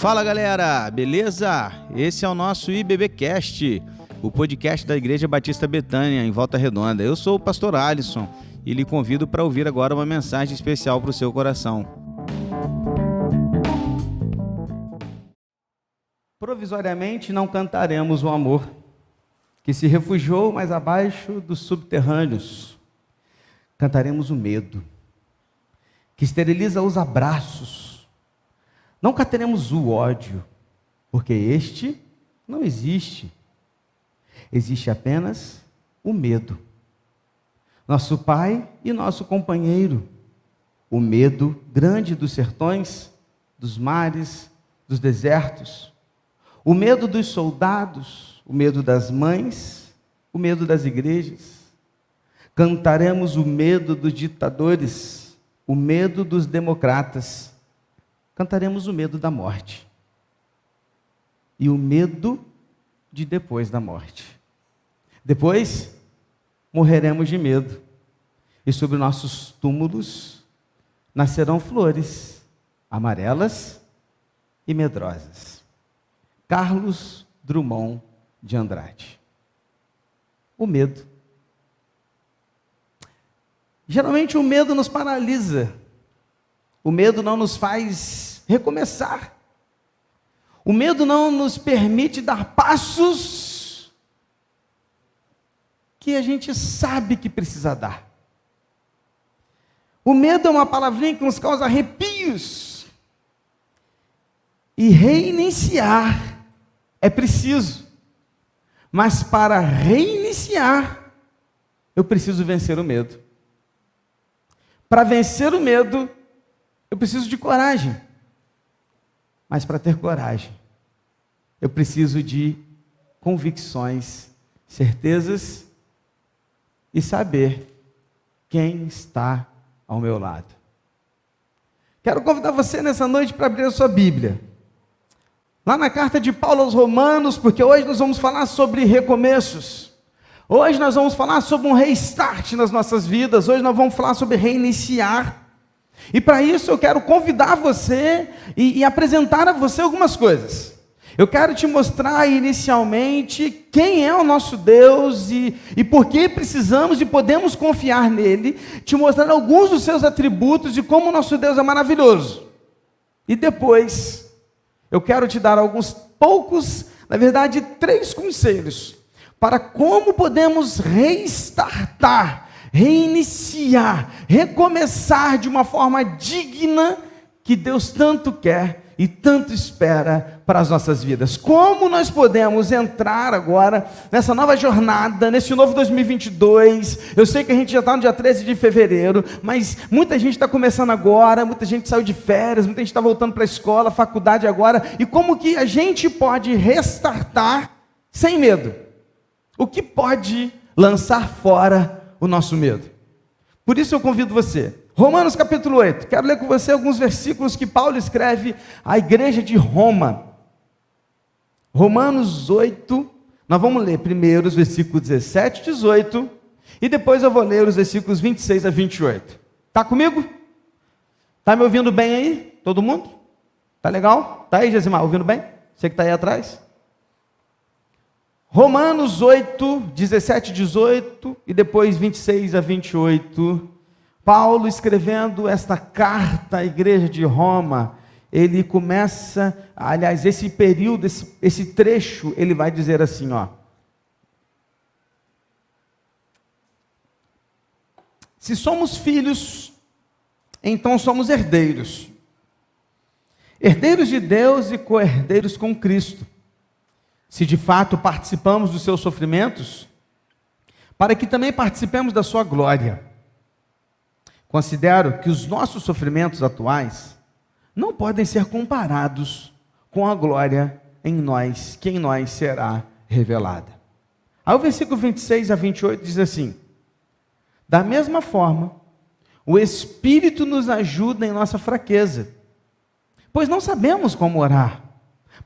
Fala galera, beleza? Esse é o nosso IBBcast, o podcast da Igreja Batista Betânia, em Volta Redonda. Eu sou o pastor Alisson e lhe convido para ouvir agora uma mensagem especial para o seu coração. Provisoriamente não cantaremos o amor que se refugiou mais abaixo dos subterrâneos. Cantaremos o medo que esteriliza os abraços. Não cantaremos o ódio, porque este não existe. Existe apenas o medo. Nosso pai e nosso companheiro. O medo grande dos sertões, dos mares, dos desertos. O medo dos soldados, o medo das mães, o medo das igrejas. Cantaremos o medo dos ditadores, o medo dos democratas. Cantaremos o medo da morte. E o medo de depois da morte. Depois, morreremos de medo. E sobre nossos túmulos nascerão flores amarelas e medrosas. Carlos Drummond de Andrade. O medo. Geralmente o medo nos paralisa. O medo não nos faz recomeçar. O medo não nos permite dar passos que a gente sabe que precisa dar. O medo é uma palavrinha que nos causa arrepios. E reiniciar é preciso. Mas para reiniciar, eu preciso vencer o medo. Para vencer o medo, eu preciso de coragem. Mas para ter coragem, eu preciso de convicções, certezas e saber quem está ao meu lado. Quero convidar você nessa noite para abrir a sua Bíblia. Lá na carta de Paulo aos Romanos, porque hoje nós vamos falar sobre recomeços. Hoje nós vamos falar sobre um restart nas nossas vidas. Hoje nós vamos falar sobre reiniciar. E para isso eu quero convidar você e, e apresentar a você algumas coisas. Eu quero te mostrar inicialmente quem é o nosso Deus e, e por que precisamos e podemos confiar nele, te mostrar alguns dos seus atributos e como o nosso Deus é maravilhoso. E depois, eu quero te dar alguns poucos, na verdade, três conselhos para como podemos restartar, reiniciar, recomeçar de uma forma digna que Deus tanto quer e tanto espera para as nossas vidas. Como nós podemos entrar agora nessa nova jornada, nesse novo 2022? Eu sei que a gente já está no dia 13 de fevereiro, mas muita gente está começando agora, muita gente saiu de férias, muita gente está voltando para a escola, faculdade agora. E como que a gente pode restartar sem medo? O que pode lançar fora o nosso medo? Por isso eu convido você Romanos capítulo 8. Quero ler com você alguns versículos que Paulo escreve à igreja de Roma. Romanos 8. Nós vamos ler primeiro os versículos 17 e 18. E depois eu vou ler os versículos 26 a 28. Tá comigo? Tá me ouvindo bem aí? Todo mundo? Tá legal? Tá aí, Gesimar, ouvindo bem? Você que está aí atrás? Romanos 8, 17 e 18, e depois 26 a 28 Paulo escrevendo esta carta à igreja de Roma, ele começa, aliás, esse período, esse, esse trecho, ele vai dizer assim, ó. Se somos filhos, então somos herdeiros. Herdeiros de Deus e co-herdeiros com Cristo. Se de fato participamos dos seus sofrimentos, para que também participemos da sua glória. Considero que os nossos sofrimentos atuais não podem ser comparados com a glória em nós, que em nós será revelada. Aí o versículo 26 a 28 diz assim: Da mesma forma, o Espírito nos ajuda em nossa fraqueza, pois não sabemos como orar,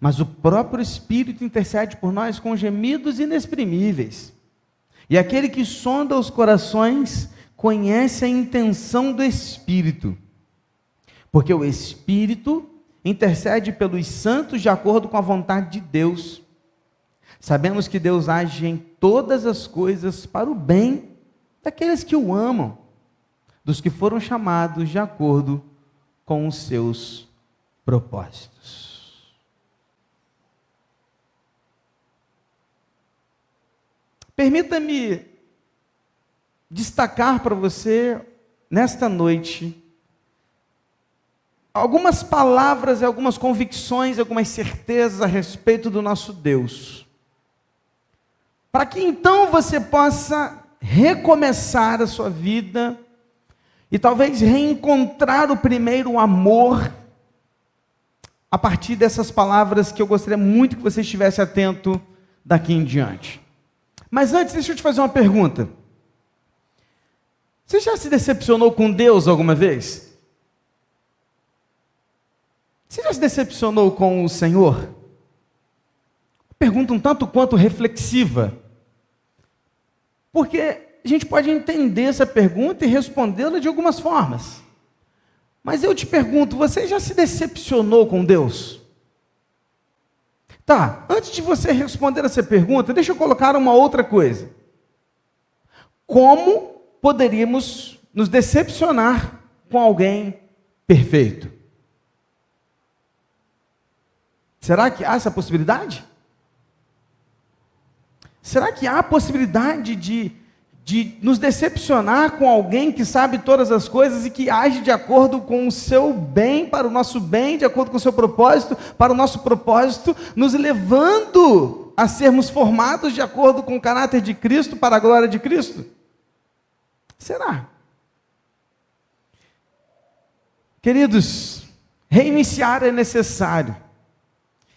mas o próprio Espírito intercede por nós com gemidos inexprimíveis. E aquele que sonda os corações conhece a intenção do Espírito, porque o Espírito intercede pelos santos de acordo com a vontade de Deus. Sabemos que Deus age em todas as coisas para o bem daqueles que o amam, dos que foram chamados de acordo com os seus propósitos. Permita-me destacar para você, nesta noite, algumas palavras, algumas convicções, algumas certezas a respeito do nosso Deus. Para que então você possa recomeçar a sua vida e talvez reencontrar o primeiro amor a partir dessas palavras que eu gostaria muito que você estivesse atento daqui em diante. Mas antes, deixa eu te fazer uma pergunta. Você já se decepcionou com Deus alguma vez? Você já se decepcionou com o Senhor? Pergunta um tanto quanto reflexiva. Porque a gente pode entender essa pergunta e respondê-la de algumas formas. Mas eu te pergunto, você já se decepcionou com Deus? Tá, antes de você responder essa pergunta, deixa eu colocar uma outra coisa. Como poderíamos nos decepcionar com alguém perfeito? Será que há essa possibilidade? Será que há a possibilidade de, de nos decepcionar com alguém que sabe todas as coisas e que age de acordo com o seu bem, para o nosso bem, de acordo com o seu propósito, para o nosso propósito, nos levando a sermos formados de acordo com o caráter de Cristo, para a glória de Cristo? Será? Queridos, reiniciar é necessário.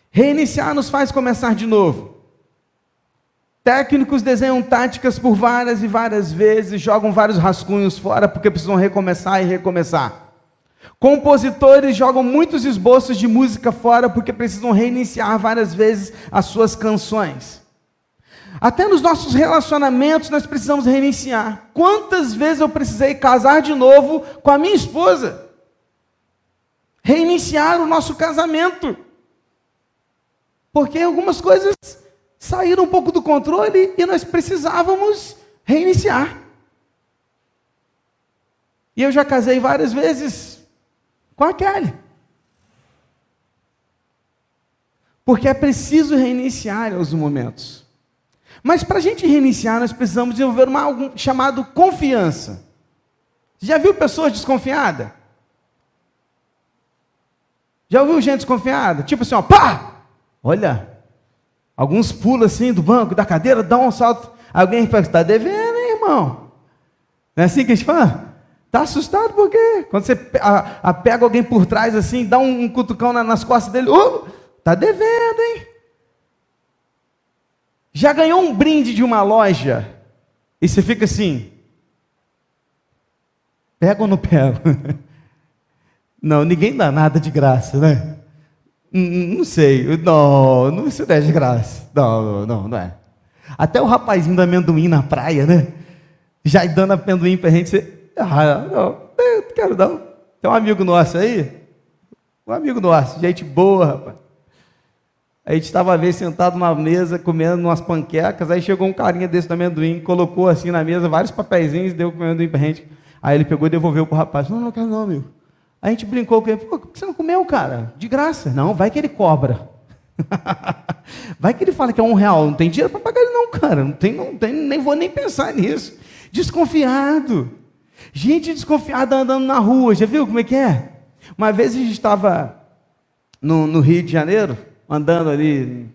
Reiniciar nos faz começar de novo. Técnicos desenham táticas por várias e várias vezes, jogam vários rascunhos fora porque precisam recomeçar e recomeçar. Compositores jogam muitos esboços de música fora porque precisam reiniciar várias vezes as suas canções. Até nos nossos relacionamentos nós precisamos reiniciar. Quantas vezes eu precisei casar de novo com a minha esposa? Reiniciar o nosso casamento. Porque algumas coisas saíram um pouco do controle e nós precisávamos reiniciar. E eu já casei várias vezes com a Kelly. Porque é preciso reiniciar os momentos. Mas para a gente reiniciar, nós precisamos desenvolver uma, algo chamado confiança. Já viu pessoas desconfiadas? Já ouviu gente desconfiada? Tipo assim, ó, pá! Olha, alguns pulam assim do banco, da cadeira, dão um salto. Alguém fala, está devendo, hein, irmão? Não é assim que a gente fala? Está assustado por quê? Quando você pega alguém por trás assim, dá um, cutucão na, nas costas dele, oh, está devendo, hein? Já ganhou um brinde de uma loja e você fica assim, pega ou não pega? Não, ninguém dá nada de graça, né? Não sei, não, não isso não é de graça. Não, não, não é. Até o rapazinho do amendoim na praia, né? Já dando amendoim pra gente. Você, ah, não, não quero não. Tem um amigo nosso aí, um amigo nosso, gente boa, rapaz. A gente estava ali sentado na mesa, comendo umas panquecas, aí chegou um carinha desse do amendoim, colocou assim na mesa vários papeizinhos deu o amendoim pra gente. Aí ele pegou e devolveu pro rapaz. Não, não quero não, amigo. A gente brincou com ele, que você não comeu, cara? De graça. Não, vai que ele cobra. vai que ele fala que é um real, não tem dinheiro para pagar ele não, cara. Não tem, não tem, nem vou nem pensar nisso. Desconfiado. Gente desconfiada andando na rua, já viu como é que é? Uma vez a gente estava no, no, Rio de Janeiro, andando ali,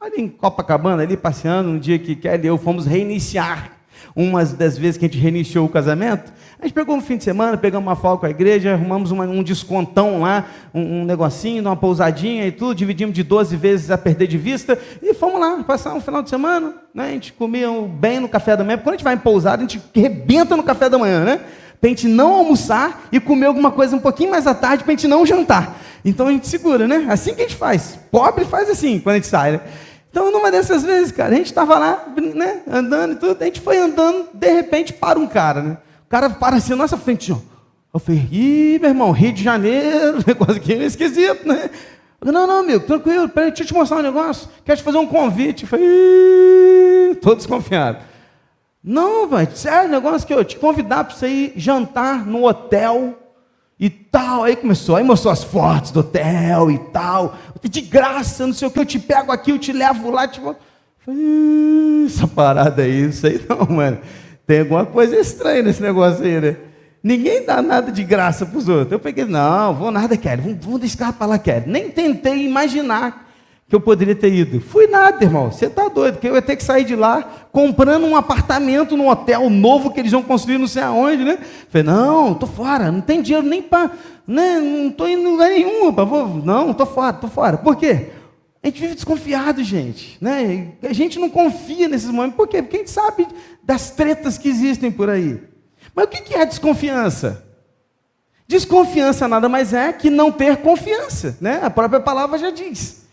ali em Copacabana, ali passeando, um dia que Kelly e eu fomos reiniciar umas das vezes que a gente reiniciou o casamento, a gente pegou um fim de semana, pegamos uma folga com a igreja, arrumamos uma, um descontão lá, um, um, negocinho, uma pousadinha e tudo, dividimos de 12 vezes a perder de vista e fomos lá, passar um final de semana, né? A gente comia bem no café da manhã, quando a gente vai em pousada, a gente rebenta no café da manhã, né? Para a gente não almoçar e comer alguma coisa um pouquinho mais à tarde, para a gente não jantar. Então a gente segura, né? Assim que a gente faz. Pobre faz assim, quando a gente sai, né? Então, numa dessas vezes, cara, a gente estava lá, né, andando e tudo, a gente foi andando, de repente para um cara, né? O cara para assim na nossa frente, ó. Eu falei, ih, meu irmão, Rio de Janeiro, negócio aqui é esquisito, né? Eu, não, não, amigo, tranquilo, peraí, deixa eu te mostrar um negócio. Quero te fazer um convite. Eu falei, ih, tô desconfiado. Não, velho, sério, negócio que eu te convidar para você ir jantar no hotel e tal. Aí começou, aí mostrou as fotos do hotel e tal. De graça, não sei o que, eu te pego aqui, eu te levo lá. Falei, essa parada aí, isso aí não, mano. Tem alguma coisa estranha nesse negócio aí, né? Ninguém dá nada de graça para os outros. Eu peguei, não, vou nada, Kelly, vamos, vamos deixar para lá, Kelly. Nem tentei imaginar que eu poderia ter ido. Fui nada, irmão. Você está doido, que eu ia ter que sair de lá comprando um apartamento num hotel novo que eles vão construir não sei aonde, né? Falei, não, tô fora, não tem dinheiro nem para. Né, não estou indo em lugar nenhum. Pra, vou, não, tô fora, tô fora. Por quê? A gente vive desconfiado, gente. Né? A gente não confia nesses momentos. Por quê? Porque a gente sabe das tretas que existem por aí. Mas o que é desconfiança? Desconfiança nada mais é que não ter confiança, né? A própria palavra já diz.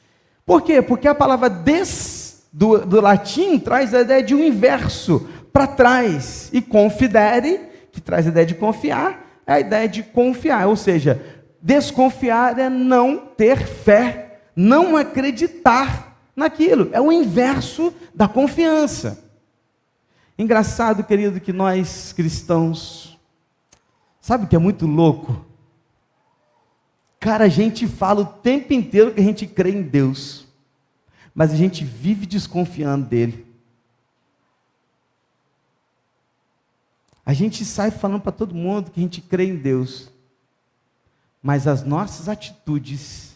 Por quê? Porque a palavra des do, do latim traz a ideia de um inverso para trás e confidere, que traz a ideia de confiar, é a ideia de confiar, ou seja, desconfiar é não ter fé, não acreditar naquilo, é o inverso da confiança. Engraçado, querido, que nós cristãos, sabe o que é muito louco? Cara, a gente fala o tempo inteiro que a gente crê em Deus, mas a gente vive desconfiando dele. A gente sai falando para todo mundo que a gente crê em Deus, mas as nossas atitudes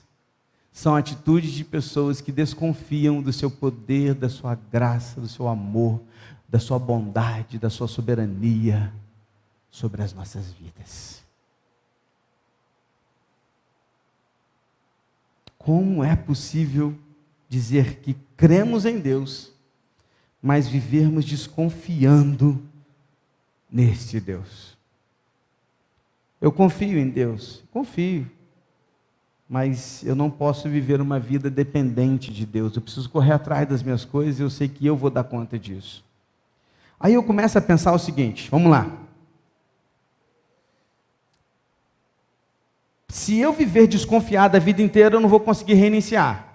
são atitudes de pessoas que desconfiam do seu poder, da sua graça, do seu amor, da sua bondade, da sua soberania sobre as nossas vidas. Como é possível dizer que cremos em Deus, mas vivermos desconfiando neste Deus? Eu confio em Deus, confio, mas eu não posso viver uma vida dependente de Deus. Eu preciso correr atrás das minhas coisas e eu sei que eu vou dar conta disso. Aí eu começo a pensar o seguinte: vamos lá. Se eu viver desconfiado a vida inteira, eu não vou conseguir reiniciar.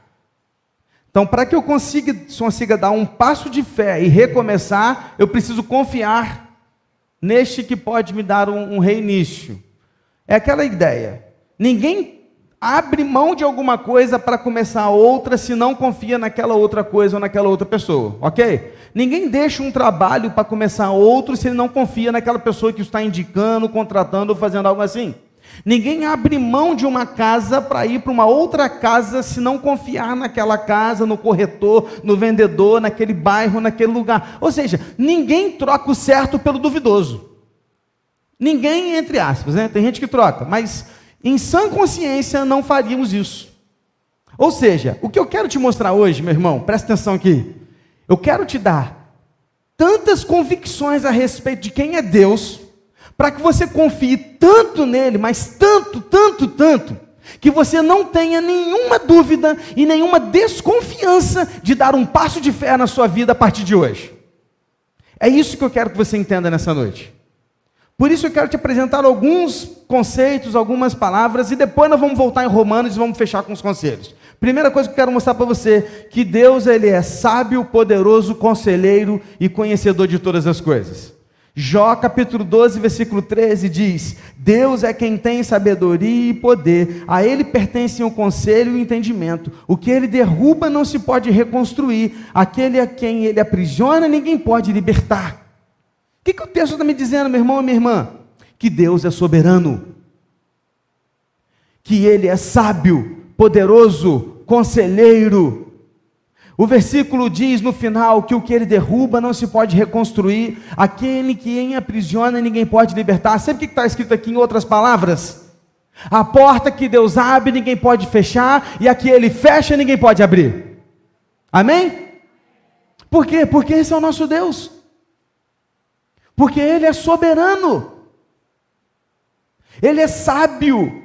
Então, para que eu consiga, consiga dar um passo de fé e recomeçar, eu preciso confiar neste que pode me dar um, um reinício. É aquela ideia. Ninguém abre mão de alguma coisa para começar outra se não confia naquela outra coisa ou naquela outra pessoa, ok? Ninguém deixa um trabalho para começar outro se ele não confia naquela pessoa que está indicando, contratando ou fazendo algo assim. Ninguém abre mão de uma casa para ir para uma outra casa se não confiar naquela casa, no corretor, no vendedor, naquele bairro, naquele lugar. Ou seja, ninguém troca o certo pelo duvidoso. Ninguém, entre aspas, né? Tem gente que troca, mas em sã consciência, não faríamos isso. Ou seja, o que eu quero te mostrar hoje, meu irmão, presta atenção aqui. Eu quero te dar tantas convicções a respeito de quem é Deus, para que você confie tanto nele, mas tanto, tanto, tanto, que você não tenha nenhuma dúvida e nenhuma desconfiança de dar um passo de fé na sua vida a partir de hoje. É isso que eu quero que você entenda nessa noite. Por isso eu quero te apresentar alguns conceitos, algumas palavras, e depois nós vamos voltar em Romanos e vamos fechar com os conselhos. Primeira coisa que eu quero mostrar para você, que Deus ele é sábio, poderoso, conselheiro e conhecedor de todas as coisas. Jó capítulo 12, versículo 13 diz: Deus é quem tem sabedoria e poder, a ele pertencem o conselho e o entendimento. O que ele derruba não se pode reconstruir, aquele a quem ele aprisiona ninguém pode libertar. O que, que o texto está me dizendo, meu irmão e minha irmã? Que Deus é soberano, que Ele é sábio, poderoso, conselheiro. O versículo diz no final que o que ele derruba não se pode reconstruir, aquele que em aprisiona ninguém pode libertar. Sabe o que está escrito aqui em outras palavras? A porta que Deus abre, ninguém pode fechar, e a que ele fecha, ninguém pode abrir. Amém? Por quê? Porque esse é o nosso Deus porque Ele é soberano, Ele é sábio,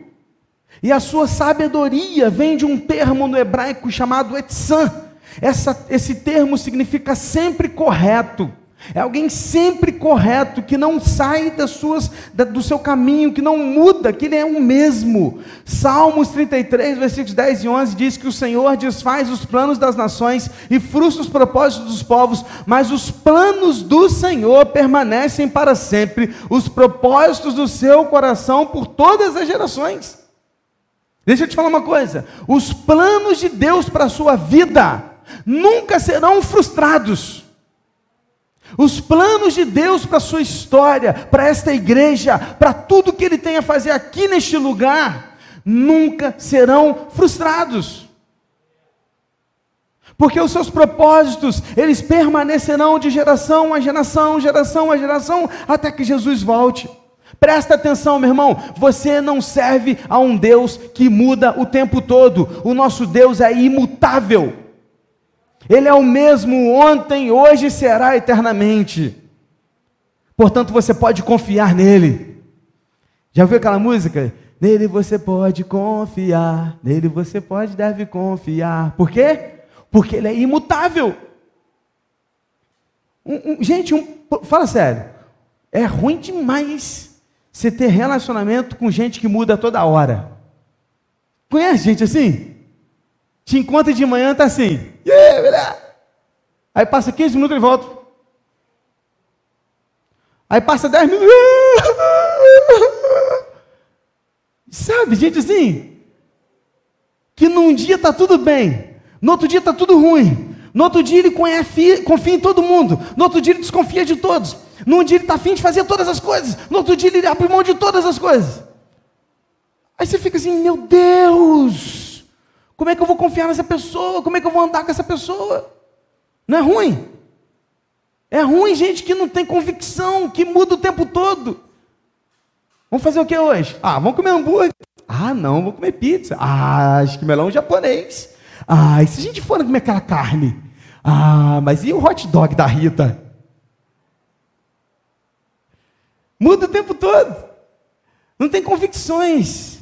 e a sua sabedoria vem de um termo no hebraico chamado etzan. Essa, esse termo significa sempre correto, É alguém sempre correto, que não sai das suas, da, do seu caminho, que não muda, que ele é o mesmo. Salmos 33, versículos 10 e 11 diz que o Senhor desfaz os planos das nações e frustra os propósitos dos povos, mas os planos do Senhor permanecem para sempre, os propósitos do seu coração por todas as gerações. Deixa eu te falar uma coisa: os planos de Deus para a sua vida nunca serão frustrados. Os planos de Deus para a sua história, para esta igreja, para tudo que Ele tem a fazer aqui neste lugar, nunca serão frustrados. Porque os seus propósitos, eles permanecerão de geração a geração, geração a geração, até que Jesus volte. Presta atenção, meu irmão, você não serve a um Deus que muda o tempo todo. O nosso Deus é imutável. Ele é o mesmo ontem, hoje e será eternamente. Portanto, você pode confiar nele. Já viu aquela música? Nele você pode confiar, nele você pode, deve confiar. Por quê? Porque ele é imutável. Um, um, gente, um, fala sério, é ruim demais você ter relacionamento com gente que muda toda hora. Conhece gente assim? Te encontra de manhã, tá assim. Aí passa 15 minutos e volta. Aí passa 10 minutos. Sabe, gente assim? Que num dia tá tudo bem, no outro dia tá tudo ruim. No outro dia ele conhece, confia em todo mundo. No outro dia ele desconfia de todos. Num dia ele está afim de fazer todas as coisas. No outro dia ele abre mão de todas as coisas. Aí você fica assim, meu Deus! Como é que eu vou confiar nessa pessoa? Como é que eu vou andar com essa pessoa? Não é ruim? É ruim gente que não tem convicção, que muda o tempo todo. Vamos fazer o que hoje? Ah, vamos comer hambúrguer. Ah, não, vamos comer pizza. Ah, acho que melão japonês. Ah, e se a gente for comer aquela carne? Ah, mas e o hot dog da Rita? Muda o tempo todo. Não tem convicções.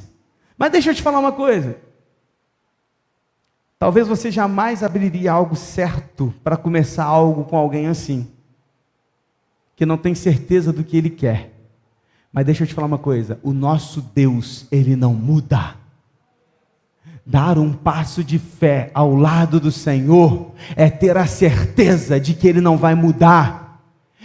Mas deixa eu te falar uma coisa. Talvez você jamais abriria algo certo para começar algo com alguém assim, que não tem certeza do que ele quer. Mas deixa eu te falar uma coisa: o nosso Deus, ele não muda. Dar um passo de fé ao lado do Senhor é ter a certeza de que ele não vai mudar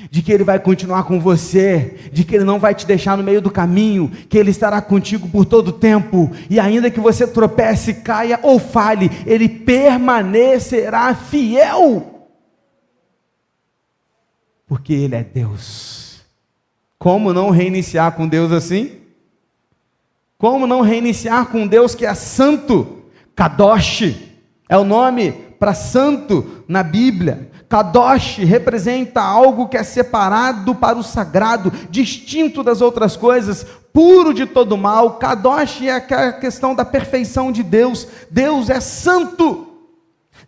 de que Ele vai continuar com você, de que Ele não vai te deixar no meio do caminho, que Ele estará contigo por todo o tempo, e ainda que você tropece, caia ou fale, Ele permanecerá fiel, porque Ele é Deus. Como não reiniciar com Deus assim? Como não reiniciar com Deus que é santo? Kadosh é o nome para santo na Bíblia. Kadosh representa algo que é separado para o sagrado, distinto das outras coisas, puro de todo mal. Kadosh é a questão da perfeição de Deus. Deus é santo.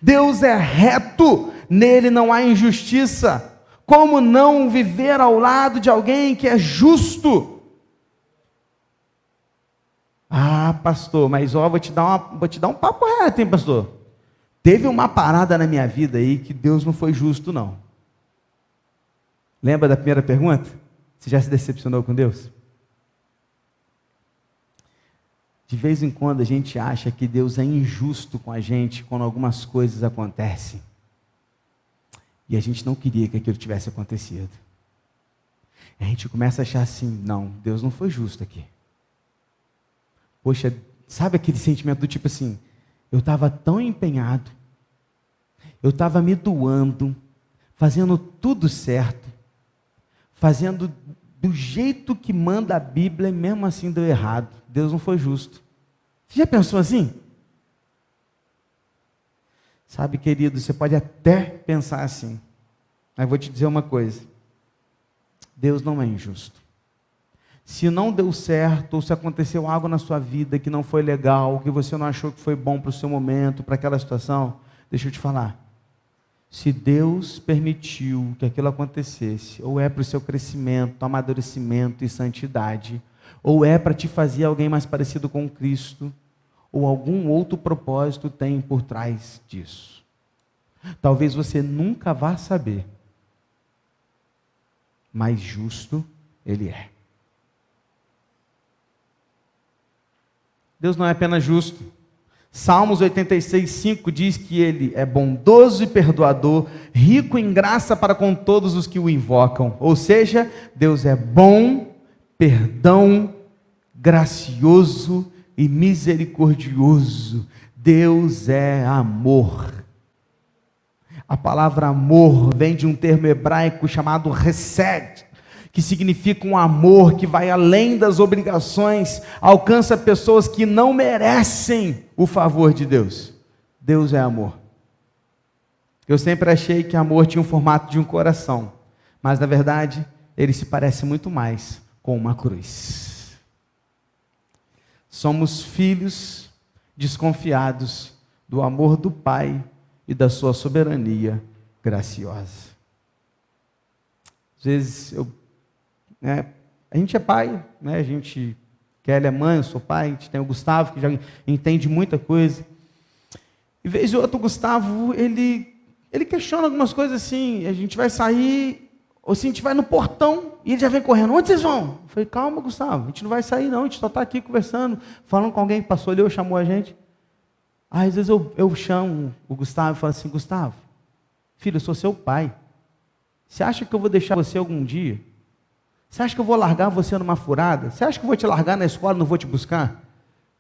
Deus é reto. Nele não há injustiça. Como não viver ao lado de alguém que é justo? Ah, pastor, mas ó, vou te dar uma, vou te dar um papo reto, hein, pastor? Teve uma parada na minha vida aí que Deus não foi justo, não. Lembra da primeira pergunta? Você já se decepcionou com Deus? De vez em quando a gente acha que Deus é injusto com a gente quando algumas coisas acontecem. E a gente não queria que aquilo tivesse acontecido. A gente começa a achar assim: não, Deus não foi justo aqui. Poxa, sabe aquele sentimento do tipo assim: eu estava tão empenhado, eu estava me doando, fazendo tudo certo, fazendo do jeito que manda a Bíblia e mesmo assim deu errado. Deus não foi justo. Você já pensou assim? Sabe, querido, você pode até pensar assim, mas vou te dizer uma coisa: Deus não é injusto. Se não deu certo, ou se aconteceu algo na sua vida que não foi legal, que você não achou que foi bom para o seu momento, para aquela situação, deixa eu te falar. Se Deus permitiu que aquilo acontecesse, ou é para o seu crescimento, amadurecimento e santidade, ou é para te fazer alguém mais parecido com Cristo, ou algum outro propósito tem por trás disso. Talvez você nunca vá saber. mais justo ele é. Deus não é apenas justo. Salmos 86, 5 diz que ele é bondoso e perdoador, rico em graça para com todos os que o invocam. Ou seja, Deus é bom, perdão, gracioso e misericordioso. Deus é amor. A palavra amor vem de um termo hebraico chamado resed, que significa um amor que vai além das obrigações, alcança pessoas que não merecem o favor de Deus. Deus é amor. Eu sempre achei que amor tinha o formato de um coração, mas na verdade ele se parece muito mais com uma cruz. Somos filhos desconfiados do amor do Pai e da sua soberania graciosa. Às vezes eu, né, a gente é pai, né, a gente Kelly é mãe, eu sou pai, a gente tem o Gustavo que já entende muita coisa. E vez ou outro, o Gustavo, ele, ele questiona algumas coisas assim, a gente vai sair, ou se a gente vai no portão, e ele já vem correndo, onde vocês vão? Eu falei, calma, Gustavo, a gente não vai sair não, a gente só está aqui conversando, falando com alguém que passou ali ou chamou a gente. Aí, às vezes eu, eu chamo o Gustavo e falo assim: Gustavo, filho, eu sou seu pai. Você acha que eu vou deixar você algum dia? Você acha que eu vou largar você numa furada? Você acha que eu vou te largar na escola e não vou te buscar?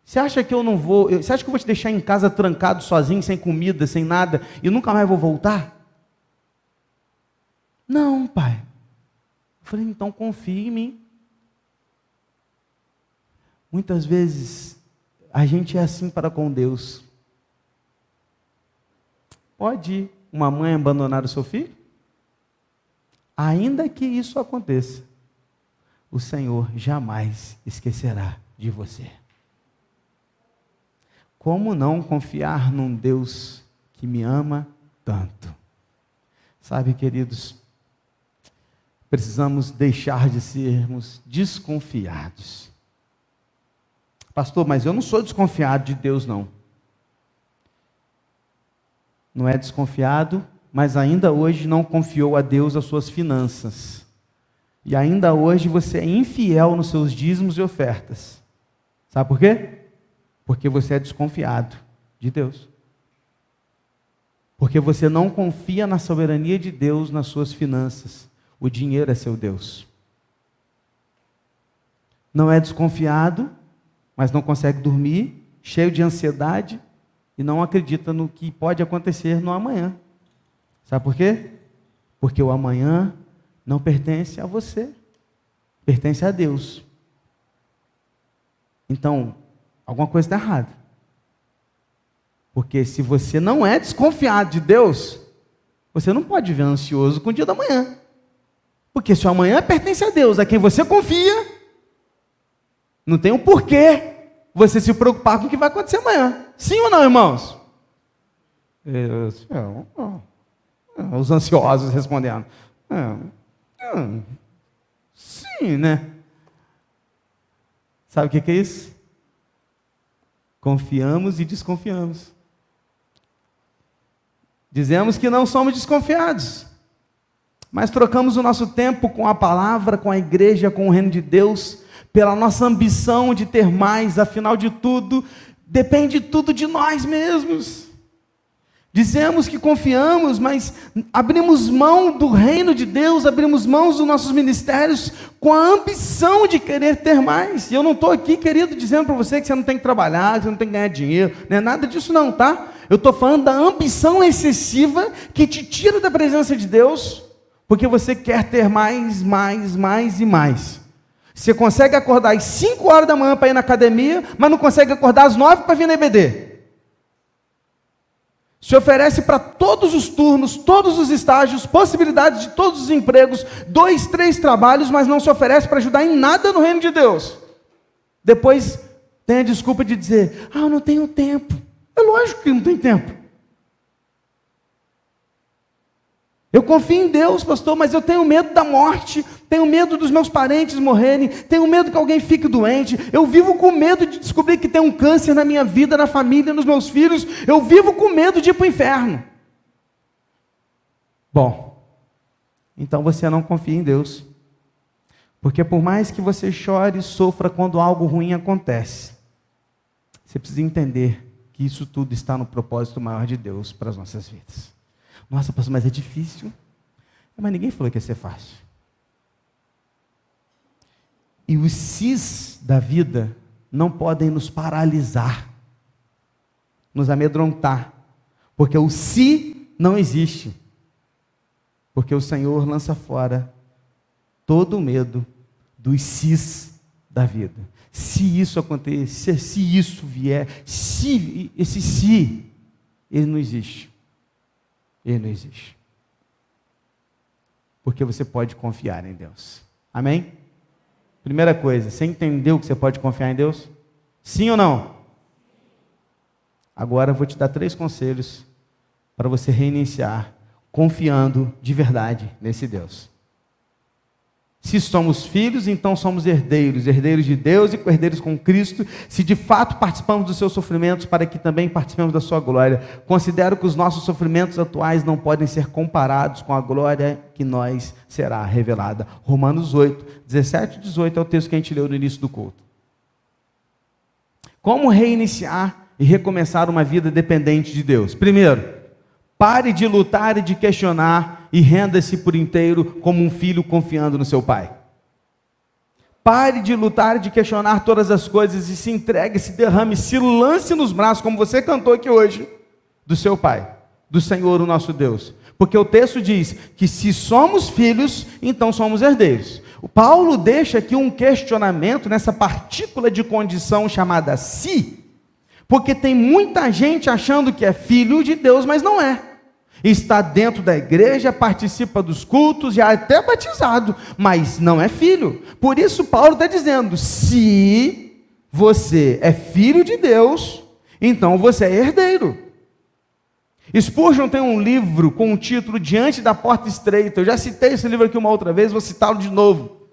Você acha que eu não vou. Você acha que eu vou te deixar em casa trancado, sozinho, sem comida, sem nada, e nunca mais vou voltar? Não, pai. Eu falei, então confie em mim. Muitas vezes a gente é assim para com Deus. Pode uma mãe abandonar o seu filho? Ainda que isso aconteça, o Senhor jamais esquecerá de você. Como não confiar num Deus que me ama tanto? Sabe, queridos, precisamos deixar de sermos desconfiados. Pastor, mas eu não sou desconfiado de Deus, não não é desconfiado, mas ainda hoje não confiou a Deus as suas finanças. E ainda hoje você é infiel nos seus dízimos e ofertas. Sabe por quê? Porque você é desconfiado de Deus. Porque você não confia na soberania de Deus nas suas finanças. O dinheiro é seu Deus. Não é desconfiado, mas não consegue dormir, cheio de ansiedade, e não acredita no que pode acontecer no amanhã. Sabe por quê? Porque o amanhã não pertence a você, pertence a Deus. Então, alguma coisa está errada. Porque se você não é desconfiado de Deus, você não pode viver ansioso com o dia da manhã. Porque se o amanhã pertence a Deus, a quem você confia, não tem um porquê você se preocupar com o que vai acontecer amanhã. Sim ou não, irmãos? Os ansiosos respondendo. Sim, né? Sabe o que é isso? Confiamos e desconfiamos. Dizemos que não somos desconfiados, mas trocamos o nosso tempo com a palavra, com a igreja, com o reino de Deus pela nossa ambição de ter mais, afinal de tudo, depende tudo de nós mesmos. Dizemos que confiamos, mas abrimos mão do reino de Deus, abrimos mão dos nossos ministérios com a ambição de querer ter mais. E eu não estou aqui, querido, dizendo para você que você não tem que trabalhar, que você não tem que ganhar dinheiro, não é nada disso não, tá? Eu estou falando da ambição excessiva que te tira da presença de Deus, porque você quer ter mais, mais, mais e mais. Você consegue acordar às 5 horas da manhã para ir na academia, mas não consegue acordar às 9 para vir na EBD. Se oferece para todos os turnos, todos os estágios, possibilidades de todos os empregos, dois, três trabalhos, mas não se oferece para ajudar em nada no reino de Deus. Depois tem a desculpa de dizer: Ah, eu não tenho tempo. É lógico que não tem tempo. Eu confio em Deus, pastor, mas eu tenho medo da morte, tenho medo dos meus parentes morrerem, tenho medo que alguém fique doente, eu vivo com medo de descobrir que tem um câncer na minha vida, na família, nos meus filhos, eu vivo com medo de ir para o inferno. Bom, então você não confia em Deus, Porque por mais que você chore e sofra quando algo ruim acontece, você precisa entender que isso tudo está no propósito maior de Deus para as nossas vidas. Nossa, pastor, mas é difícil. Mas ninguém falou que ia ser fácil. E os cis da vida não podem nos paralisar, nos amedrontar, porque o se não existe. Porque o Senhor lança fora todo o medo dos cis da vida. Se isso acontecer, se isso vier, se esse se, ele não existe. Ele não existe. Porque você pode confiar em Deus. Amém? Primeira coisa, você entendeu que você pode confiar em Deus? Sim ou não? Agora eu vou te dar três conselhos para você reiniciar confiando de verdade nesse Deus. Se somos filhos, então somos herdeiros, herdeiros de Deus e co-herdeiros com Cristo, se de fato participamos dos seus sofrimentos, para que também participemos da sua glória. Considero que os nossos sofrimentos atuais não podem ser comparados com a glória que nós será revelada. Romanos 8, 17 e 18 é o texto que a gente leu no início do culto. Como reiniciar e recomeçar uma vida dependente de Deus? Primeiro, pare de lutar e de questionar e renda-se por inteiro como um filho confiando no seu pai. Pare de lutar de questionar todas as coisas e se entregue, se derrame, se lance nos braços, como você cantou aqui hoje, do seu pai, do Senhor, o nosso Deus. Porque o texto diz que se somos filhos, então somos herdeiros. O Paulo deixa aqui um questionamento nessa partícula de condição chamada si, porque tem muita gente achando que é filho de Deus, mas não é está dentro da igreja, participa dos cultos, já é até batizado, mas não é filho. Por isso, Paulo está dizendo: se você é filho de Deus, então você é herdeiro. Spurgeon tem um livro com o título Diante da Porta Estreita. Eu já citei esse livro aqui uma outra vez, vou citá-lo de novo.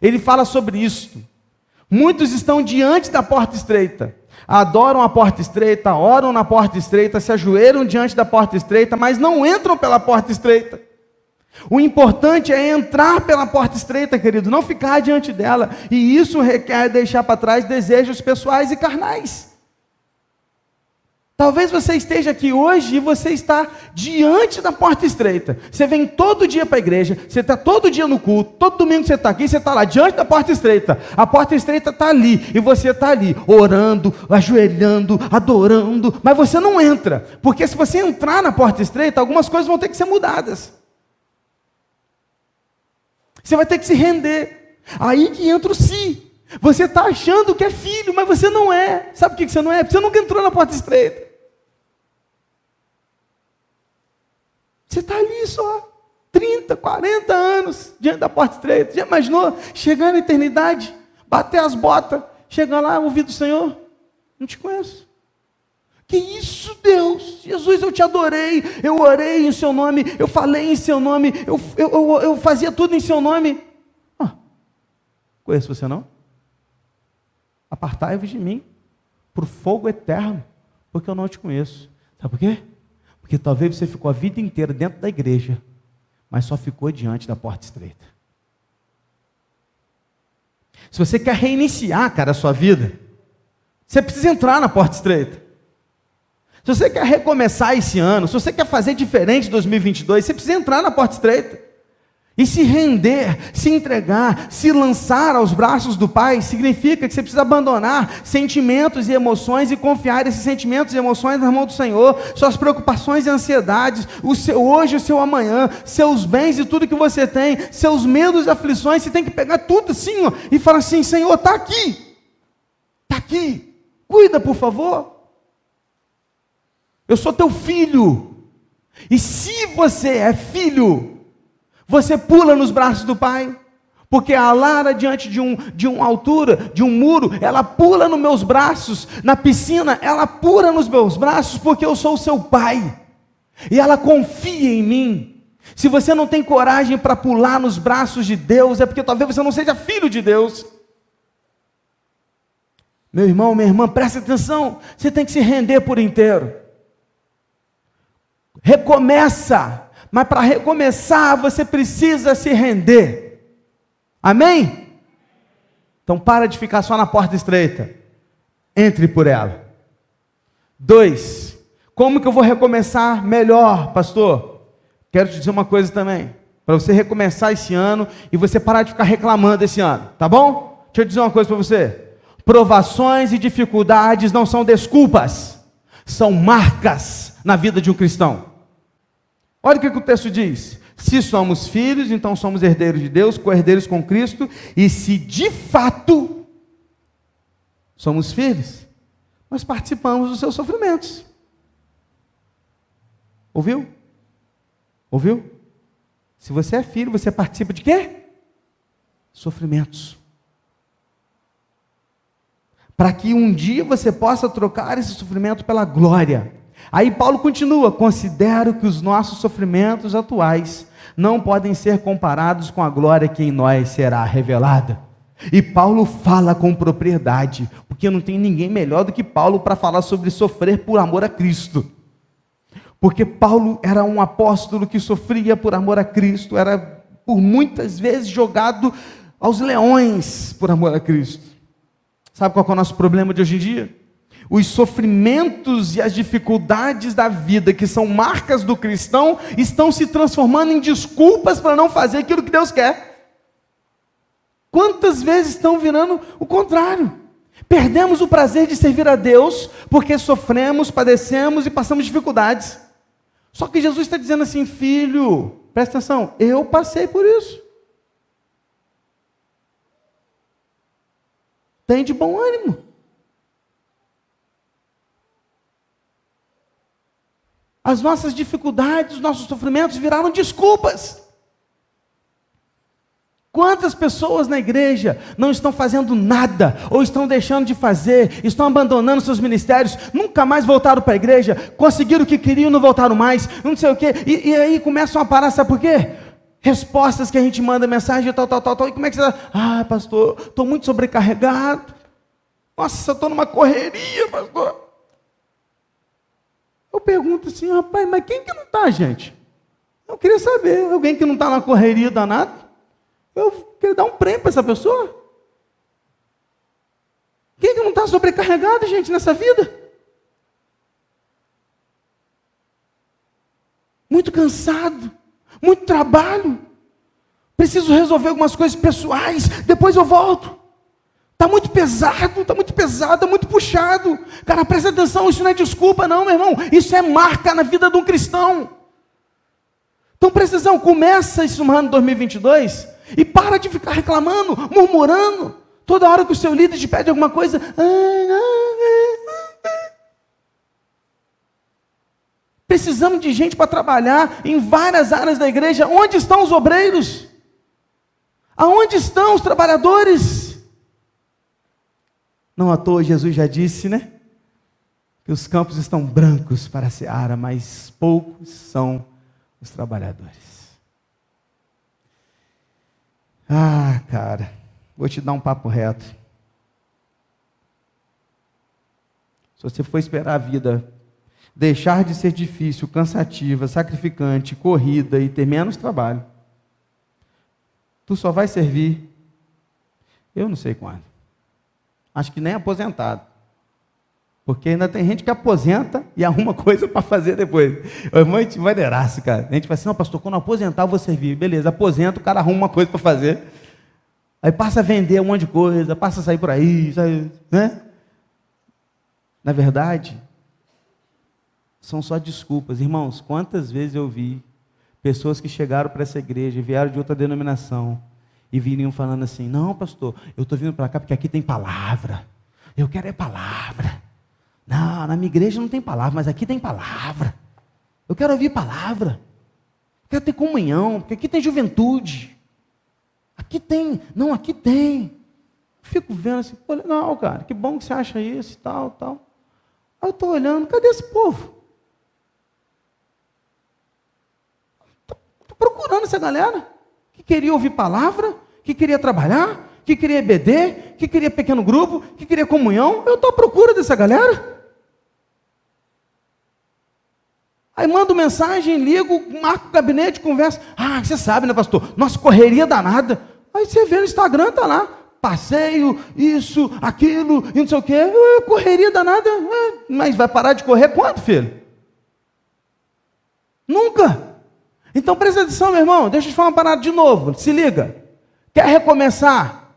Ele fala sobre isso. Muitos estão diante da porta estreita, adoram a porta estreita, oram na porta estreita, se ajoelham diante da porta estreita, mas não entram pela porta estreita. O importante é entrar pela porta estreita, querido, não ficar diante dela. E isso requer deixar para trás desejos pessoais e carnais. Talvez você esteja aqui hoje e você está diante da porta estreita. Você vem todo dia para a igreja, você está todo dia no culto, todo domingo você está aqui, você está lá diante da porta estreita. A porta estreita está ali e você está ali, orando, ajoelhando, adorando, mas você não entra, porque se você entrar na porta estreita, algumas coisas vão ter que ser mudadas. Você vai ter que se render. Aí que entra o si. Você está achando que é filho, mas você não é. Sabe por que você não é? Porque você nunca entrou na porta estreita. Você está ali só, 30, 40 anos, diante da porta estreita. Já imaginou? Chegar na eternidade, bater as botas, chegar lá, ouvir do Senhor? Não te conheço. Que isso, Deus? Jesus, eu te adorei, eu orei em seu nome, eu falei em seu nome, eu, eu, eu, eu fazia tudo em seu nome. Ah, conheço você não? Apartai-vos de mim, por fogo eterno, porque eu não te conheço. Sabe por quê? Porque talvez você ficou a vida inteira dentro da igreja, mas só ficou diante da porta estreita. Se você quer reiniciar, cara, a sua vida, você precisa entrar na porta estreita. Se você quer recomeçar esse ano, se você quer fazer diferente em 2022, você precisa entrar na porta estreita. E se render, se entregar, se lançar aos braços do Pai, significa que você precisa abandonar sentimentos e emoções e confiar esses sentimentos e emoções na mão do Senhor, suas preocupações e ansiedades, o seu hoje, o seu amanhã, seus bens e tudo que você tem, seus medos e aflições, você tem que pegar tudo assim ó, e falar assim: Senhor, está aqui, está aqui, cuida por favor. Eu sou teu filho, e se você é filho, você pula nos braços do pai. Porque a Lara, diante de, um, de uma altura, de um muro, ela pula nos meus braços. Na piscina, ela pula nos meus braços, porque eu sou seu pai. E ela confia em mim. Se você não tem coragem para pular nos braços de Deus, é porque talvez você não seja filho de Deus. Meu irmão, minha irmã, preste atenção. Você tem que se render por inteiro. Recomeça mas para recomeçar, você precisa se render. Amém? Então para de ficar só na porta estreita. Entre por ela. Dois, como que eu vou recomeçar melhor, pastor? Quero te dizer uma coisa também. Para você recomeçar esse ano e você parar de ficar reclamando esse ano, tá bom? Deixa eu dizer uma coisa para você. Provações e dificuldades não são desculpas, são marcas na vida de um cristão. Olha o que, o texto diz. Se somos filhos, então somos herdeiros de Deus, co-herdeiros com Cristo, e se de fato somos filhos, nós participamos dos seus sofrimentos. Ouviu? Ouviu? Se você é filho, você participa de quê? Sofrimentos. Para que um dia você possa trocar esse sofrimento pela glória. Aí Paulo continua: considero que os nossos sofrimentos atuais não podem ser comparados com a glória que em nós será revelada. E Paulo fala com propriedade, porque não tem ninguém melhor do que Paulo para falar sobre sofrer por amor a Cristo. Porque Paulo era um apóstolo que sofria por amor a Cristo, era por muitas vezes jogado aos leões por amor a Cristo. Sabe qual é o nosso problema de hoje em dia? Os sofrimentos e as dificuldades da vida, que são marcas do cristão, estão se transformando em desculpas para não fazer aquilo que Deus quer. Quantas vezes estão virando o contrário? Perdemos o prazer de servir a Deus porque sofremos, padecemos e passamos dificuldades. Só que Jesus está dizendo assim, filho, presta atenção, eu passei por isso. Tem de bom ânimo. As nossas dificuldades, os nossos sofrimentos viraram desculpas. Quantas pessoas na igreja não estão fazendo nada, ou estão deixando de fazer, estão abandonando seus ministérios, nunca mais voltaram para a igreja, conseguiram o que queriam, não voltaram mais, não sei o quê, e, e aí começam a parar, sabe por quê? Respostas que a gente manda mensagem, tal, tal, tal, tal, e como é que você está? Ah, pastor, estou muito sobrecarregado. Nossa, estou numa correria, pastor. Eu pergunto assim, rapaz, mas quem que não está, gente? Eu queria saber, alguém que não está na correria danada? Eu queria dar um prêmio para essa pessoa. Quem que não está sobrecarregado, gente, nessa vida? Muito cansado, muito trabalho. Preciso resolver algumas coisas pessoais, depois eu volto. Está muito pesado, está muito pesado, está muito puxado. Cara, presta atenção, isso não é desculpa, não, meu irmão. Isso é marca na vida de um cristão. Então atenção, começa esse ano 2022 e para de ficar reclamando, murmurando. Toda hora que o seu líder te pede alguma coisa. Precisamos de gente para trabalhar em várias áreas da igreja. Onde estão os obreiros? Aonde estão os trabalhadores? Não à toa Jesus já disse, né? Que os campos estão brancos para a seara, mas poucos são os trabalhadores. Ah, cara, vou te dar um papo reto. Se você for esperar a vida deixar de ser difícil, cansativa, sacrificante, corrida e ter menos trabalho, tu só vai servir, eu não sei quando. Acho que nem aposentado. Porque ainda tem gente que aposenta e arruma coisa para fazer depois. Gente vai deraço, cara. A gente vai assim, não, pastor, quando aposentar eu vou servir. Beleza, aposenta, o cara arruma uma coisa para fazer. Aí passa a vender um monte de coisa, passa a sair por aí, sabe, né? Na verdade, são só desculpas. Irmãos, quantas vezes eu vi pessoas que chegaram para essa igreja, vieram de outra denominação, e viriam falando assim: Não, pastor, eu estou vindo para cá porque aqui tem palavra. Eu quero é palavra. Não, na minha igreja não tem palavra, mas aqui tem palavra. Eu quero ouvir palavra. Eu quero ter comunhão, porque aqui tem juventude. Aqui tem, não, aqui tem. Fico vendo assim, pô, legal, cara, que bom que você acha isso tal, tal. Aí eu estou olhando, cadê esse povo? Estou procurando essa galera que queria ouvir palavra, que queria trabalhar, que queria EBD, que queria pequeno grupo, que queria comunhão. Eu estou à procura dessa galera. Aí mando mensagem, ligo, marco o gabinete, conversa. Ah, você sabe, né, pastor? Nossa correria danada. Aí você vê no Instagram, tá lá, passeio, isso, aquilo, e não sei o quê, é, correria danada, é, mas vai parar de correr quando, filho? Nunca. Então presta atenção, meu irmão, deixa eu te falar uma parada de novo, se liga. Quer recomeçar?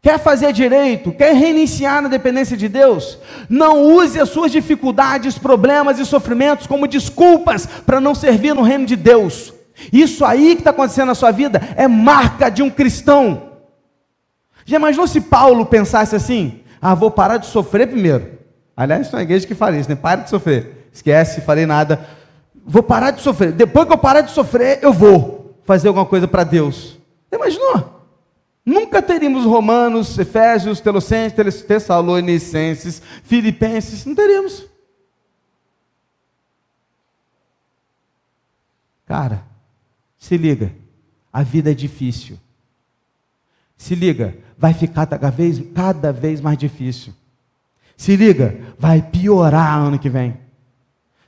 Quer fazer direito? Quer reiniciar na dependência de Deus? Não use as suas dificuldades, problemas e sofrimentos como desculpas para não servir no reino de Deus. Isso aí que está acontecendo na sua vida é marca de um cristão. Já imaginou se Paulo pensasse assim? Ah, vou parar de sofrer primeiro. Aliás, é uma igreja que fala isso, né? Para de sofrer. Esquece, falei nada. Vou parar de sofrer. Depois que eu parar de sofrer, eu vou fazer alguma coisa para Deus. Imaginou? Nunca teríamos Romanos, Efésios, Telossenses, Tessalonicenses, Filipenses, não teríamos. Cara, se liga, a vida é difícil. Se liga, vai ficar cada vez, cada vez mais difícil. Se liga, vai piorar ano que vem.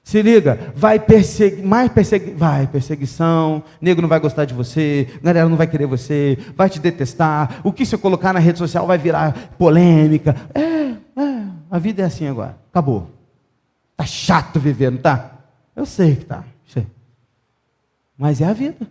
Se liga, vai perseguir, mais persegui vai, perseguição, nego não vai gostar de você, galera não vai querer você, vai te detestar, o que você colocar na rede social vai virar polêmica. É, é, a vida é assim agora, acabou. Tá chato viver, não tá? Eu sei que tá, sei. Mas é a vida.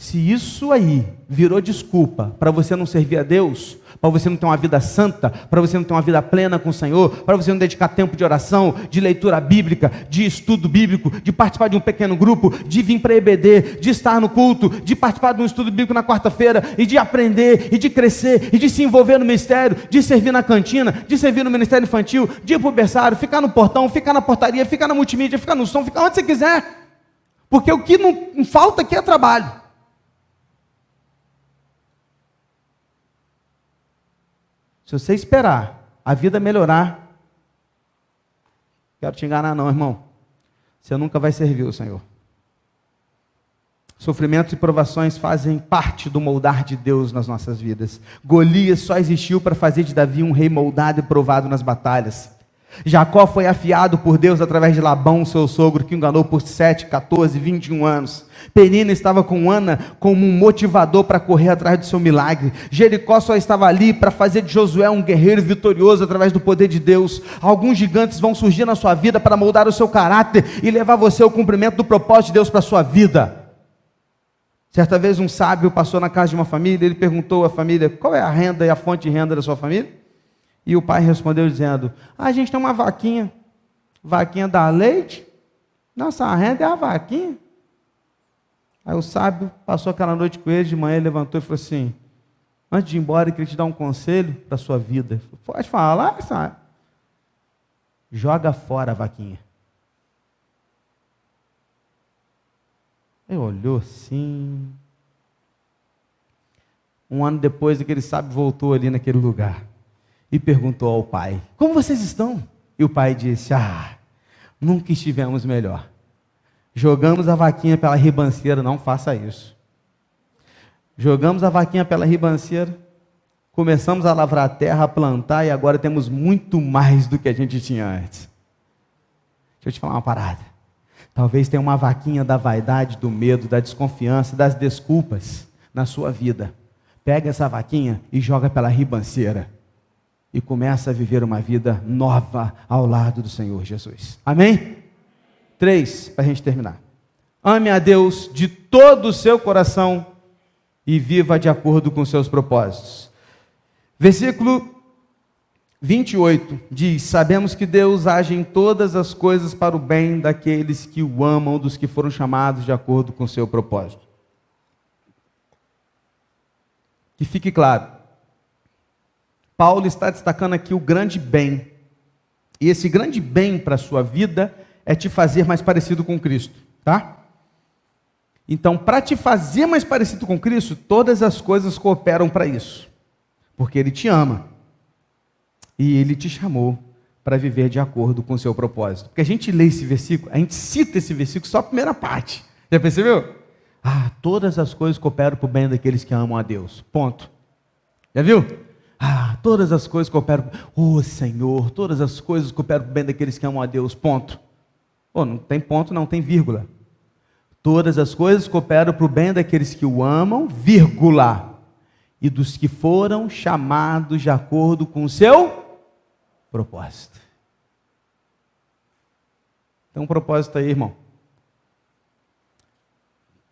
Se isso aí virou desculpa para você não servir a Deus, para você não ter uma vida santa, para você não ter uma vida plena com o Senhor, para você não dedicar tempo de oração, de leitura bíblica, de estudo bíblico, de participar de um pequeno grupo, de vir para EBD, de estar no culto, de participar de um estudo bíblico na quarta-feira e de aprender e de crescer e de se envolver no ministério, de servir na cantina, de servir no ministério infantil, de ir para o berçário, ficar no portão, ficar na portaria, ficar na multimídia, ficar no som, ficar onde você quiser. Porque o que não falta aqui é trabalho. Se você esperar a vida melhorar, quero te enganar, não, irmão. Você nunca vai servir o Senhor. Sofrimentos e provações fazem parte do moldar de Deus nas nossas vidas. Golias só existiu para fazer de Davi um rei moldado e provado nas batalhas. Jacó foi afiado por Deus através de Labão, seu sogro, que enganou por 7, 14, 21 anos. Penina estava com Ana como um motivador para correr atrás do seu milagre. Jericó só estava ali para fazer de Josué um guerreiro vitorioso através do poder de Deus. Alguns gigantes vão surgir na sua vida para moldar o seu caráter e levar você ao cumprimento do propósito de Deus para a sua vida. Certa vez um sábio passou na casa de uma família, ele perguntou à família: qual é a renda e a fonte de renda da sua família? E o pai respondeu dizendo: ah, A gente tem uma vaquinha. Vaquinha dá leite? Nossa renda é a vaquinha. Aí o sábio passou aquela noite com ele, de manhã ele levantou e falou assim: Antes de ir embora, eu queria te dar um conselho para a sua vida. Pode falar, sabe? Joga fora a vaquinha. Ele olhou assim. Um ano depois, aquele sábio voltou ali naquele lugar e perguntou ao pai: Como vocês estão? E o pai disse: Ah, nunca estivemos melhor. Jogamos a vaquinha pela ribanceira, não faça isso. Jogamos a vaquinha pela ribanceira, começamos a lavrar a terra, a plantar e agora temos muito mais do que a gente tinha antes. Deixa eu te falar uma parada. Talvez tenha uma vaquinha da vaidade, do medo, da desconfiança, das desculpas na sua vida. Pega essa vaquinha e joga pela ribanceira e começa a viver uma vida nova ao lado do Senhor Jesus. Amém? Três, para a gente terminar. Ame a Deus de todo o seu coração e viva de acordo com seus propósitos. Versículo 28 diz: Sabemos que Deus age em todas as coisas para o bem daqueles que o amam, dos que foram chamados de acordo com seu propósito. Que fique claro, Paulo está destacando aqui o grande bem. E esse grande bem para a sua vida é te fazer mais parecido com Cristo, tá? Então, para te fazer mais parecido com Cristo, todas as coisas cooperam para isso. Porque Ele te ama. E Ele te chamou para viver de acordo com o seu propósito. Porque a gente lê esse versículo, a gente cita esse versículo só a primeira parte. Já percebeu? Ah, todas as coisas cooperam para o bem daqueles que amam a Deus. Ponto. Já viu? Ah, todas as coisas cooperam. Oh Senhor, todas as coisas cooperam bem daqueles que amam a Deus. Ponto. Oh, não tem ponto, não tem vírgula. Todas as coisas cooperam para o bem daqueles que o amam, vírgula. e dos que foram chamados de acordo com o seu propósito. Tem um propósito aí, irmão.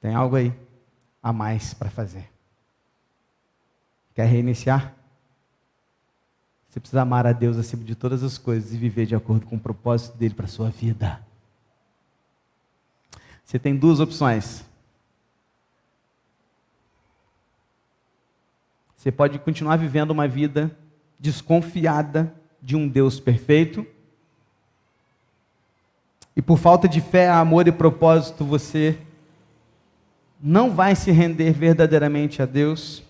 Tem algo aí a mais para fazer. Quer reiniciar? Você precisa amar a Deus acima de todas as coisas e viver de acordo com o propósito dele para a sua vida. Você tem duas opções. Você pode continuar vivendo uma vida desconfiada de um Deus perfeito. E por falta de fé, amor e propósito, você não vai se render verdadeiramente a Deus.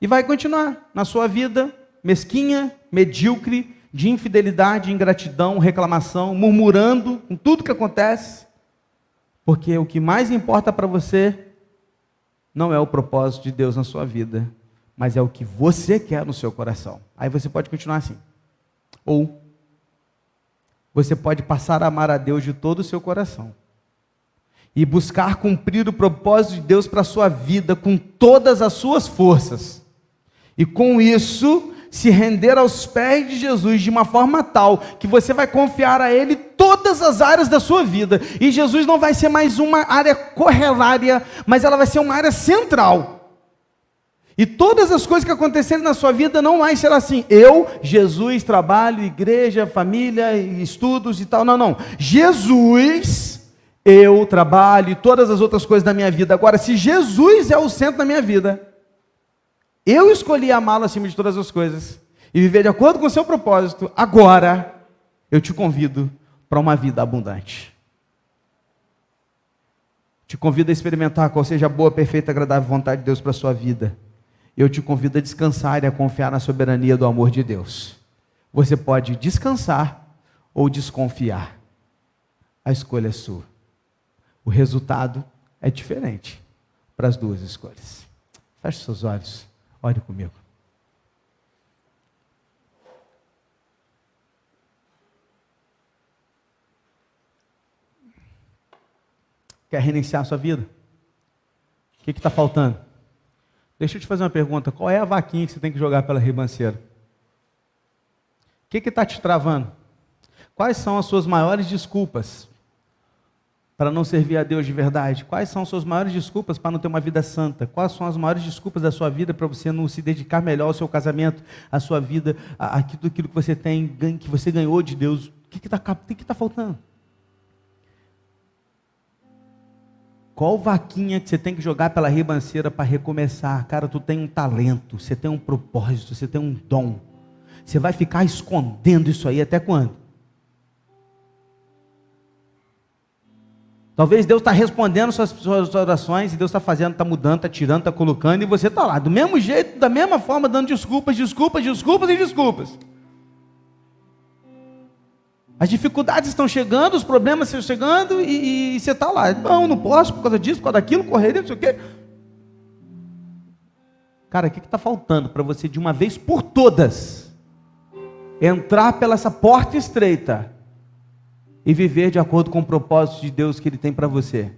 E vai continuar na sua vida mesquinha, medíocre, de infidelidade, ingratidão, reclamação, murmurando com tudo que acontece, porque o que mais importa para você não é o propósito de Deus na sua vida, mas é o que você quer no seu coração. Aí você pode continuar assim. Ou você pode passar a amar a Deus de todo o seu coração e buscar cumprir o propósito de Deus para a sua vida com todas as suas forças. E com isso, se render aos pés de Jesus de uma forma tal que você vai confiar a Ele todas as áreas da sua vida. E Jesus não vai ser mais uma área correlária, mas ela vai ser uma área central. E todas as coisas que acontecerem na sua vida não mais será assim. Eu, Jesus, trabalho, igreja, família, estudos e tal. Não, não. Jesus, eu, trabalho e todas as outras coisas da minha vida. Agora, se Jesus é o centro da minha vida, eu escolhi amá-lo acima de todas as coisas e viver de acordo com o seu propósito. Agora, eu te convido para uma vida abundante. Te convido a experimentar qual seja a boa, perfeita, agradável vontade de Deus para a sua vida. Eu te convido a descansar e a confiar na soberania do amor de Deus. Você pode descansar ou desconfiar. A escolha é sua. O resultado é diferente para as duas escolhas. Feche seus olhos. Ore comigo. Quer reiniciar a sua vida? O que está faltando? Deixa eu te fazer uma pergunta. Qual é a vaquinha que você tem que jogar pela ribanceira? O que está te travando? Quais são as suas maiores desculpas para não servir a Deus de verdade? Quais são as suas maiores desculpas para não ter uma vida santa? Quais são as maiores desculpas da sua vida para você não se dedicar melhor ao seu casamento, à sua vida, àquilo, aquilo que você tem, que você ganhou de Deus? O que está que que tá faltando? Qual vaquinha que você tem que jogar pela ribanceira para recomeçar? Cara, tu tem um talento, você tem um propósito, você tem um dom. Você vai ficar escondendo isso aí até quando? Talvez Deus está respondendo suas, suas orações, e Deus está fazendo, está mudando, está tirando, está colocando, e você está lá, do mesmo jeito, da mesma forma, dando desculpas, desculpas, desculpas e desculpas. As dificuldades estão chegando, os problemas estão chegando, e, e você está lá. Não, não posso por causa disso, por causa daquilo, correria, não sei o quê. Cara, o que está faltando para você, de uma vez por todas, entrar pela essa porta estreita e viver de acordo com o propósito de Deus que Ele tem para você.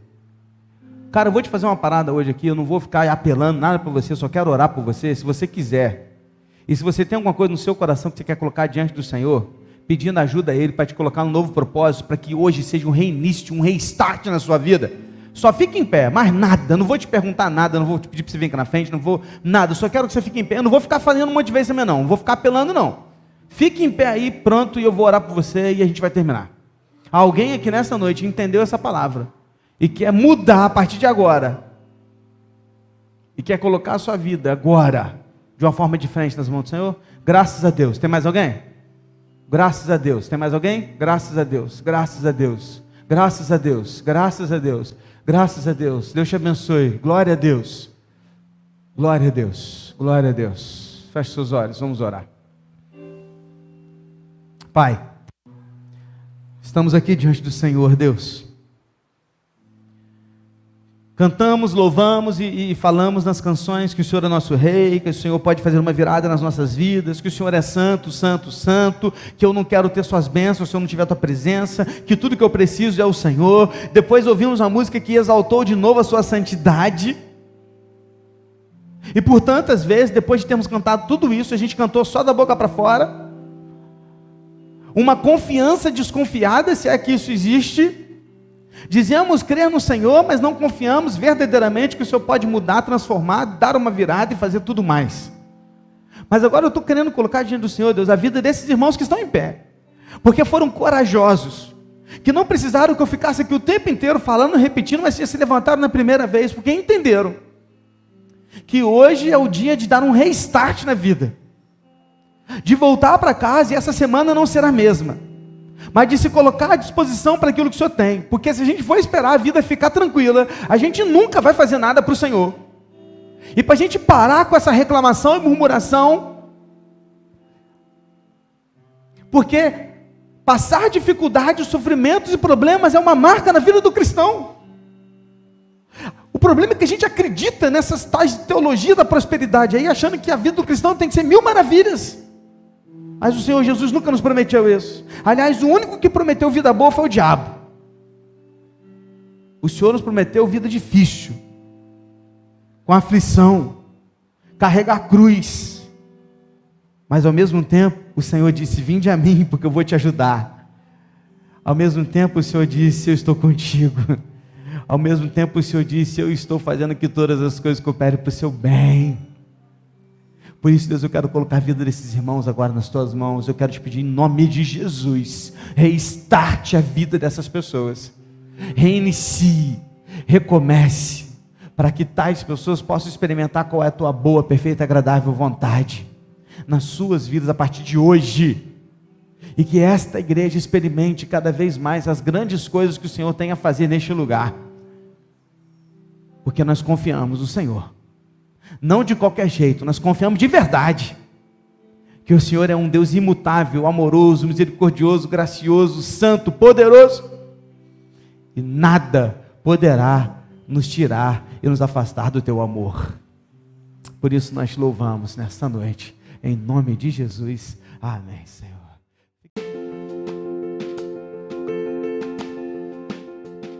Cara, eu vou te fazer uma parada hoje aqui, eu não vou ficar apelando nada para você, eu só quero orar por você, se você quiser. E se você tem alguma coisa no seu coração que você quer colocar diante do Senhor, pedindo ajuda a Ele para te colocar um novo propósito, para que hoje seja um reinício, um restart na sua vida, só fique em pé, mais nada, não vou te perguntar nada, não vou te pedir para você vir aqui na frente, não vou, nada, só quero que você fique em pé, eu não vou ficar fazendo um monte de vezes também não, não vou ficar apelando não. Fique em pé aí, pronto, e eu vou orar por você e a gente vai terminar. Alguém aqui nessa noite entendeu essa palavra e quer mudar a partir de agora. E quer colocar a sua vida agora de uma forma diferente nas mãos do Senhor? Graças a Deus. Tem mais alguém? Graças a Deus. Tem mais alguém? Graças a Deus. Graças a Deus. Graças a Deus. Graças a Deus. Graças a Deus. Deus te abençoe. Glória a Deus. Glória a Deus. Glória a Deus. Feche seus olhos. Vamos orar. Pai. Estamos aqui diante do Senhor, Deus. Cantamos, louvamos e, e, falamos nas canções que o Senhor é nosso Rei, que o Senhor pode fazer uma virada nas nossas vidas, que o Senhor é santo, santo, santo, que eu não quero ter Suas bênçãos se eu não tiver Tua presença, que tudo que eu preciso é o Senhor. Depois ouvimos uma música que exaltou de novo a Sua santidade. E por tantas vezes, depois de termos cantado tudo isso, a gente cantou só da boca para fora. Uma confiança desconfiada, se é que isso existe. Dizemos crer no Senhor, mas não confiamos verdadeiramente que o Senhor pode mudar, transformar, dar uma virada e fazer tudo mais. Mas agora eu estou querendo colocar diante do Senhor, Deus, a vida desses irmãos que estão em pé, porque foram corajosos, que não precisaram que eu ficasse aqui o tempo inteiro falando, repetindo, mas se levantaram na primeira vez, porque entenderam que hoje é o dia de dar um restart na vida, de voltar para casa e essa semana não será a mesma, mas de se colocar à disposição para aquilo que o Senhor tem, porque se a gente for esperar a vida ficar tranquila, a gente nunca vai fazer nada para o Senhor. E para a gente parar com essa reclamação e murmuração, porque passar dificuldades, sofrimentos e problemas é uma marca na vida do cristão. O problema é que a gente acredita nessas tais teologia da prosperidade aí, achando que a vida do cristão tem que ser mil maravilhas. Mas o Senhor Jesus nunca nos prometeu isso. Aliás, o único que prometeu vida boa foi o diabo. O Senhor nos prometeu vida difícil, com aflição, carregar cruz. Mas ao mesmo tempo, o Senhor disse: Vinde a mim, porque eu vou te ajudar. Ao mesmo tempo, o Senhor disse: Eu estou contigo. Ao mesmo tempo, o Senhor disse: Eu estou fazendo que todas as coisas cooperem para o seu bem. Por isso, Deus, eu quero colocar a vida desses irmãos agora nas tuas mãos. Eu quero te pedir em nome de Jesus, reestarte a vida dessas pessoas. Reinicie, recomece, para que tais pessoas possam experimentar qual é a tua boa, perfeita, agradável vontade nas suas vidas a partir de hoje. E que esta igreja experimente cada vez mais as grandes coisas que o Senhor tem a fazer neste lugar porque nós confiamos no Senhor. Não de qualquer jeito, nós confiamos de verdade. Que o Senhor é um Deus imutável, amoroso, misericordioso, gracioso, santo, poderoso. E nada poderá nos tirar e nos afastar do teu amor. Por isso nós louvamos nesta noite, em nome de Jesus. Amém,